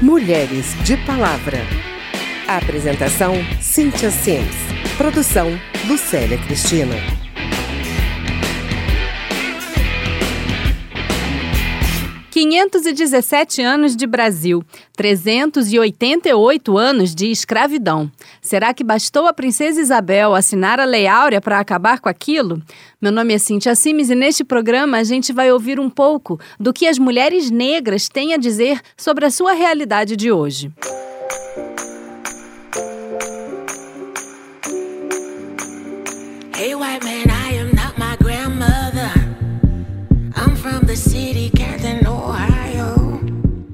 Mulheres de Palavra. Apresentação: Cíntia Sims. Produção: Lucélia Cristina. 517 anos de Brasil, 388 anos de escravidão. Será que bastou a princesa Isabel assinar a Lei Áurea para acabar com aquilo? Meu nome é Cintia Simes e neste programa a gente vai ouvir um pouco do que as mulheres negras têm a dizer sobre a sua realidade de hoje.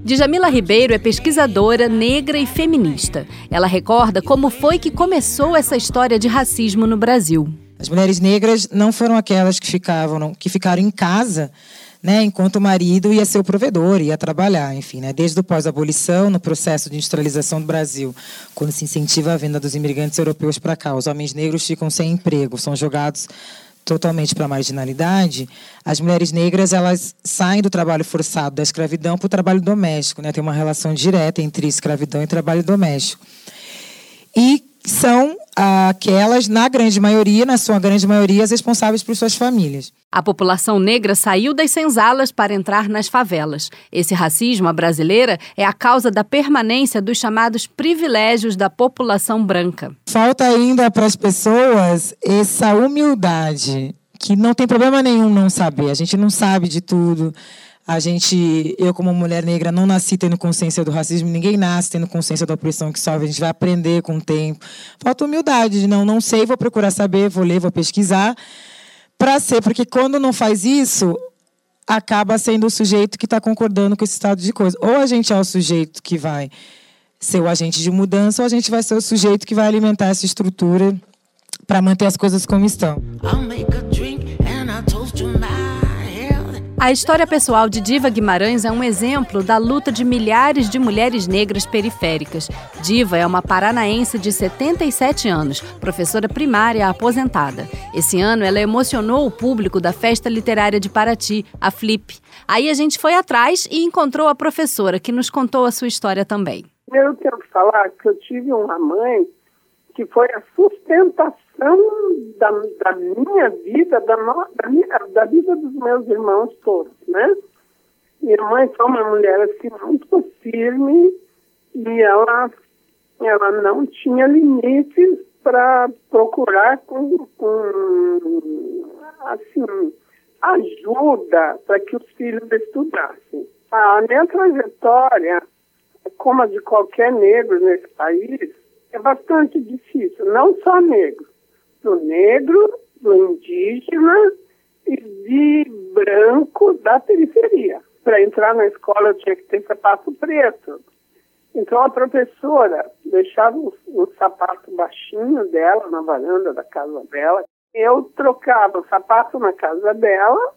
Djamila Ribeiro é pesquisadora negra e feminista. Ela recorda como foi que começou essa história de racismo no Brasil. As mulheres negras não foram aquelas que ficavam, que ficaram em casa, né, enquanto o marido ia ser o provedor, ia trabalhar, enfim, né, desde o pós-abolição, no processo de industrialização do Brasil, quando se incentiva a venda dos imigrantes europeus para cá, os homens negros ficam sem emprego, são jogados totalmente para a marginalidade, as mulheres negras elas saem do trabalho forçado da escravidão para o trabalho doméstico, né? Tem uma relação direta entre escravidão e trabalho doméstico. E são aquelas, na grande maioria, na sua grande maioria, as responsáveis por suas famílias. A população negra saiu das senzalas para entrar nas favelas. Esse racismo à brasileira é a causa da permanência dos chamados privilégios da população branca. Falta ainda para as pessoas essa humildade, que não tem problema nenhum não saber. A gente não sabe de tudo. A gente, eu como mulher negra, não nasci tendo consciência do racismo, ninguém nasce tendo consciência da opressão que sofre, a gente vai aprender com o tempo. Falta humildade de não, não sei, vou procurar saber, vou ler, vou pesquisar, para ser, porque quando não faz isso, acaba sendo o sujeito que está concordando com esse estado de coisa. Ou a gente é o sujeito que vai ser o agente de mudança, ou a gente vai ser o sujeito que vai alimentar essa estrutura para manter as coisas como estão. I'll make a drink a história pessoal de Diva Guimarães é um exemplo da luta de milhares de mulheres negras periféricas. Diva é uma paranaense de 77 anos, professora primária aposentada. Esse ano ela emocionou o público da Festa Literária de Paraty, a Flip. Aí a gente foi atrás e encontrou a professora, que nos contou a sua história também. Eu quero falar que eu tive uma mãe que foi a sustentação da, da minha vida, da, no, da, minha, da vida dos meus irmãos todos, né? Minha mãe foi uma mulher assim muito firme e ela, ela não tinha limites para procurar com, com assim, ajuda para que os filhos estudassem. A minha trajetória, como a de qualquer negro nesse país, é bastante difícil, não só negro, do negro, do indígena e de branco da periferia. Para entrar na escola eu tinha que ter sapato preto. Então a professora deixava um, um sapato baixinho dela na varanda da casa dela. Eu trocava o sapato na casa dela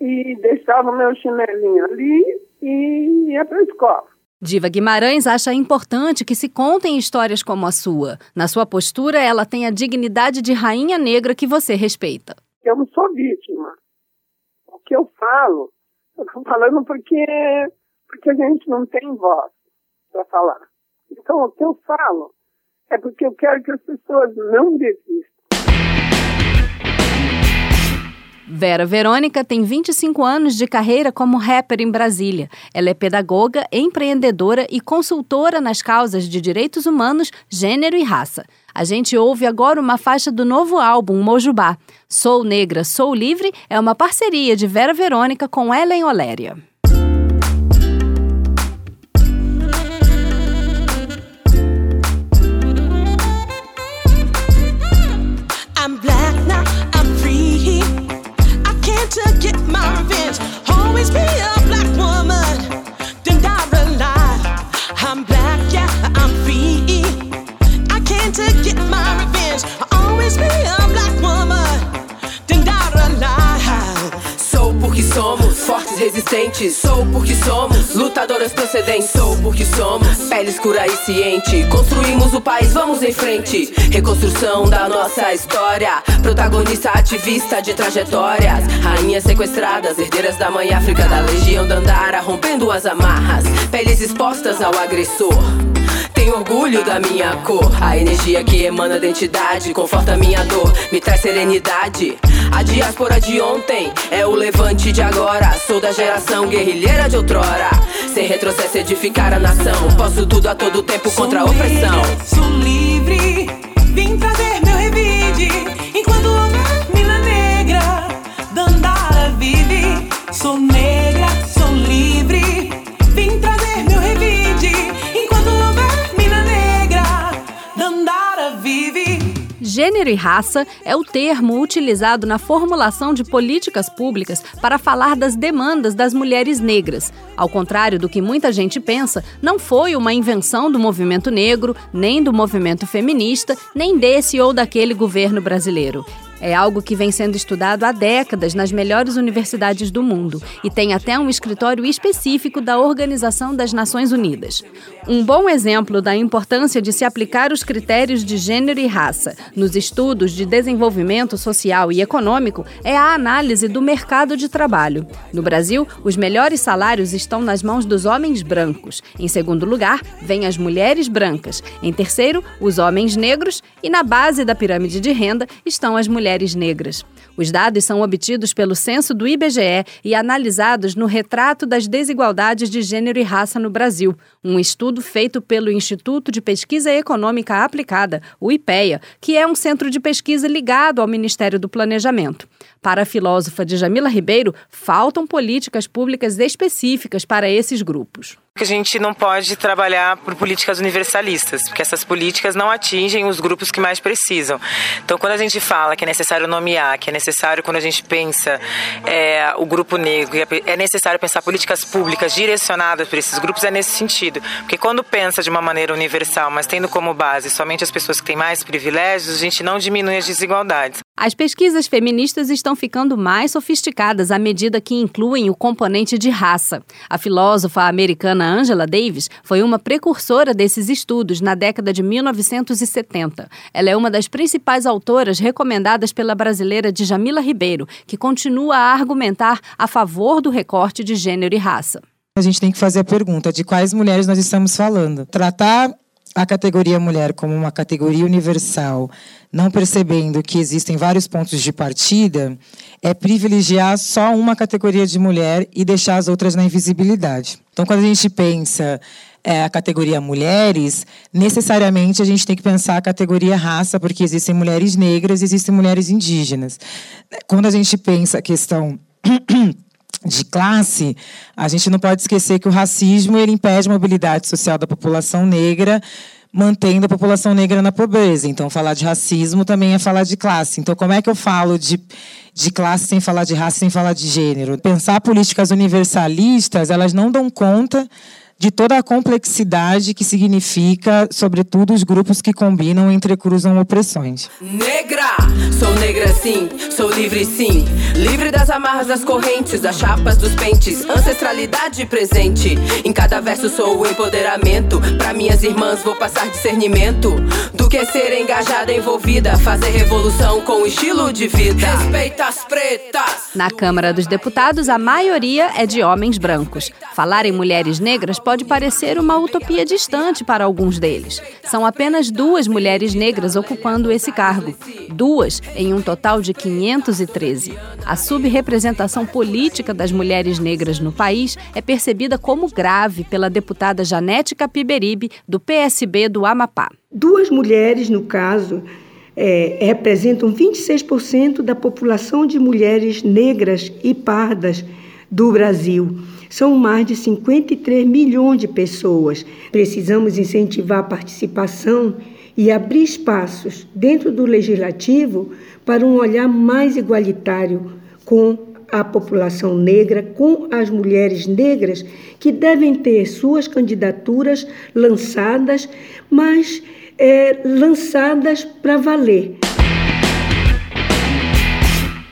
e deixava o meu chinelinho ali e ia para a escola. Diva Guimarães acha importante que se contem histórias como a sua. Na sua postura, ela tem a dignidade de rainha negra que você respeita. Eu não sou vítima. O que eu falo, eu estou falando porque, porque a gente não tem voz para falar. Então, o que eu falo é porque eu quero que as pessoas não desistam. Vera Verônica tem 25 anos de carreira como rapper em Brasília. Ela é pedagoga, empreendedora e consultora nas causas de direitos humanos, gênero e raça. A gente ouve agora uma faixa do novo álbum Mojubá. Sou Negra, Sou Livre é uma parceria de Vera Verônica com Ellen Oléria. Yeah. be resistentes. Sou porque somos luta lutadoras procedentes. Sou porque somos, pele escura e ciente. Construímos o país, vamos em frente. Reconstrução da nossa história. Protagonista ativista de trajetórias. Rainhas sequestradas, herdeiras da mãe África, da legião Dandara, rompendo as amarras. Peles expostas ao agressor. Tenho orgulho da minha cor. A energia que emana da entidade conforta minha dor, me traz serenidade. A diáspora de ontem é o levante de agora. Sou da geração guerrilheira de outrora. Sem retrocesso, edificar a nação. Posso tudo a todo tempo contra a opressão. Sou livre, vim trazer meu revide. Gênero e raça é o termo utilizado na formulação de políticas públicas para falar das demandas das mulheres negras. Ao contrário do que muita gente pensa, não foi uma invenção do movimento negro, nem do movimento feminista, nem desse ou daquele governo brasileiro. É algo que vem sendo estudado há décadas nas melhores universidades do mundo e tem até um escritório específico da Organização das Nações Unidas. Um bom exemplo da importância de se aplicar os critérios de gênero e raça nos estudos de desenvolvimento social e econômico é a análise do mercado de trabalho. No Brasil, os melhores salários estão nas mãos dos homens brancos. Em segundo lugar, vêm as mulheres brancas. Em terceiro, os homens negros. E na base da pirâmide de renda estão as mulheres mulheres negras. Os dados são obtidos pelo censo do IBGE e analisados no Retrato das Desigualdades de Gênero e Raça no Brasil, um estudo feito pelo Instituto de Pesquisa Econômica Aplicada, o IPEA, que é um centro de pesquisa ligado ao Ministério do Planejamento. Para a filósofa Djamila Ribeiro, faltam políticas públicas específicas para esses grupos que a gente não pode trabalhar por políticas universalistas, porque essas políticas não atingem os grupos que mais precisam. Então, quando a gente fala que é necessário nomear, que é necessário, quando a gente pensa é, o grupo negro, é necessário pensar políticas públicas direcionadas para esses grupos, é nesse sentido. Porque quando pensa de uma maneira universal, mas tendo como base somente as pessoas que têm mais privilégios, a gente não diminui as desigualdades. As pesquisas feministas estão ficando mais sofisticadas à medida que incluem o componente de raça. A filósofa americana Angela Davis foi uma precursora desses estudos na década de 1970. Ela é uma das principais autoras recomendadas pela brasileira Djamila Ribeiro, que continua a argumentar a favor do recorte de gênero e raça. A gente tem que fazer a pergunta de quais mulheres nós estamos falando. Tratar a categoria mulher como uma categoria universal, não percebendo que existem vários pontos de partida, é privilegiar só uma categoria de mulher e deixar as outras na invisibilidade. Então, quando a gente pensa é, a categoria mulheres, necessariamente a gente tem que pensar a categoria raça, porque existem mulheres negras existem mulheres indígenas. Quando a gente pensa a questão de classe, a gente não pode esquecer que o racismo ele impede a mobilidade social da população negra, mantendo a população negra na pobreza. Então, falar de racismo também é falar de classe. Então, como é que eu falo de, de classe sem falar de raça, sem falar de gênero? Pensar políticas universalistas, elas não dão conta de toda a complexidade que significa, sobretudo, os grupos que combinam e entrecruzam opressões. Negra! Sou negra sim, sou livre sim. Livre das amarras das correntes, das chapas dos pentes. Ancestralidade presente. Em cada verso sou o empoderamento. Para minhas irmãs vou passar discernimento. Do que ser engajada, envolvida. Fazer revolução com estilo de vida. Respeita as pretas. Na Câmara dos Deputados, a maioria é de homens brancos. Falar em mulheres negras pode parecer uma utopia distante para alguns deles. São apenas duas mulheres negras ocupando esse cargo. Duas em um total de 513. A subrepresentação política das mulheres negras no país é percebida como grave pela deputada Janete Capiberibe, do PSB do Amapá. Duas mulheres, no caso, é, representam 26% da população de mulheres negras e pardas do Brasil. São mais de 53 milhões de pessoas. Precisamos incentivar a participação e abrir espaços dentro do legislativo para um olhar mais igualitário com a população negra, com as mulheres negras, que devem ter suas candidaturas lançadas, mas é, lançadas para valer.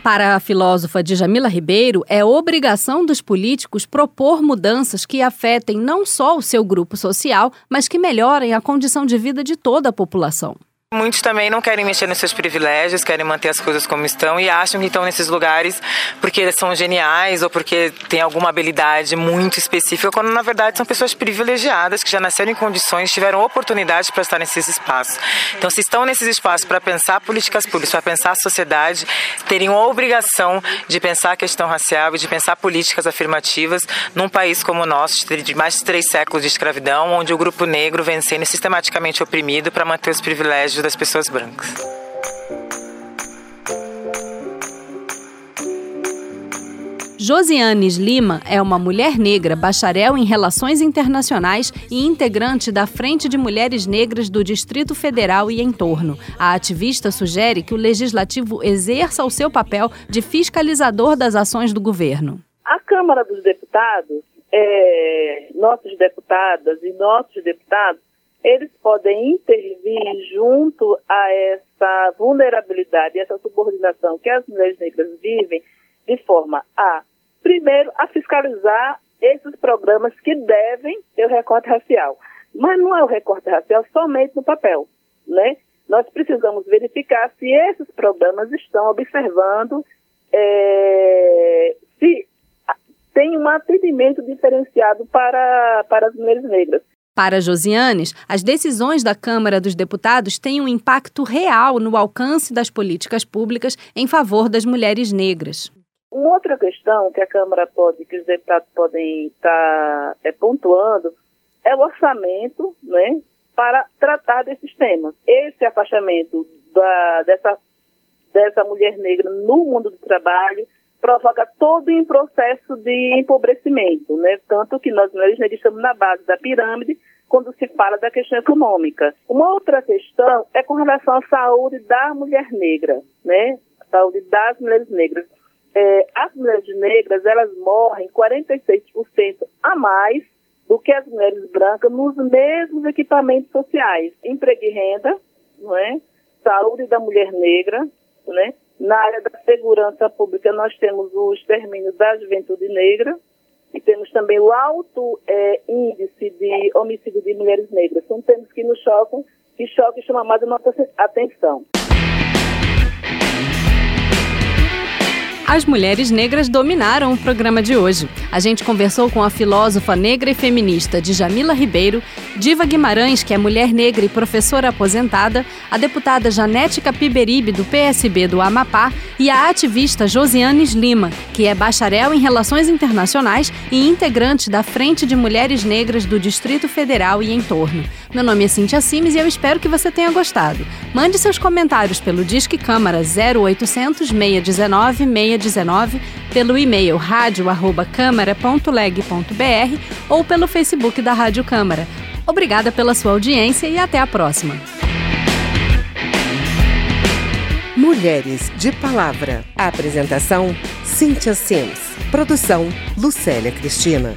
Para a filósofa Djamila Ribeiro, é obrigação dos políticos propor mudanças que afetem não só o seu grupo social, mas que melhorem a condição de vida de toda a população. Muitos também não querem mexer nos seus privilégios, querem manter as coisas como estão e acham que estão nesses lugares porque são geniais ou porque têm alguma habilidade muito específica, quando na verdade são pessoas privilegiadas que já nasceram em condições, tiveram oportunidade para estar nesses espaços. Então, se estão nesses espaços para pensar políticas públicas, para pensar a sociedade, teriam a obrigação de pensar a questão racial e de pensar políticas afirmativas num país como o nosso, de mais de três séculos de escravidão, onde o grupo negro vem sendo sistematicamente oprimido para manter os privilégios das pessoas brancas. Josianes Lima é uma mulher negra, bacharel em Relações Internacionais e integrante da Frente de Mulheres Negras do Distrito Federal e entorno. A ativista sugere que o legislativo exerça o seu papel de fiscalizador das ações do governo. A Câmara dos Deputados, é, nossos deputadas e nossos deputados eles podem intervir junto a essa vulnerabilidade, essa subordinação que as mulheres negras vivem, de forma a, primeiro, a fiscalizar esses programas que devem ter o recorte racial. Mas não é o recorte racial somente no papel, né? Nós precisamos verificar se esses programas estão observando é, se tem um atendimento diferenciado para, para as mulheres negras. Para Josianes, as decisões da Câmara dos Deputados têm um impacto real no alcance das políticas públicas em favor das mulheres negras. Uma outra questão que a Câmara pode, que os deputados podem estar é, pontuando, é o orçamento, né, para tratar desses temas. Esse afastamento da, dessa, dessa mulher negra no mundo do trabalho provoca todo um processo de empobrecimento, né? Tanto que nós mulheres negras estamos na base da pirâmide quando se fala da questão econômica. Uma outra questão é com relação à saúde da mulher negra, né? A saúde das mulheres negras. É, as mulheres negras, elas morrem 46% a mais do que as mulheres brancas nos mesmos equipamentos sociais. Emprego e renda, não é? Saúde da mulher negra, né? Na área da segurança pública, nós temos o extermínio da juventude negra e temos também o alto é, índice de homicídio de mulheres negras. São temas que nos chocam, que chocam e chamam mais a nossa atenção. As mulheres negras dominaram o programa de hoje. A gente conversou com a filósofa negra e feminista Djamila Ribeiro, Diva Guimarães, que é mulher negra e professora aposentada, a deputada Janete Capiberibe, do PSB do Amapá, e a ativista Josianes Lima, que é bacharel em Relações Internacionais e integrante da Frente de Mulheres Negras do Distrito Federal e entorno. Meu nome é Cintia Simes e eu espero que você tenha gostado. Mande seus comentários pelo Disque Câmara 0800 619 619, pelo e-mail radio@câmara.leg.br ou pelo Facebook da Rádio Câmara. Obrigada pela sua audiência e até a próxima. Mulheres de Palavra. Apresentação: Cíntia Sims. Produção: Lucélia Cristina.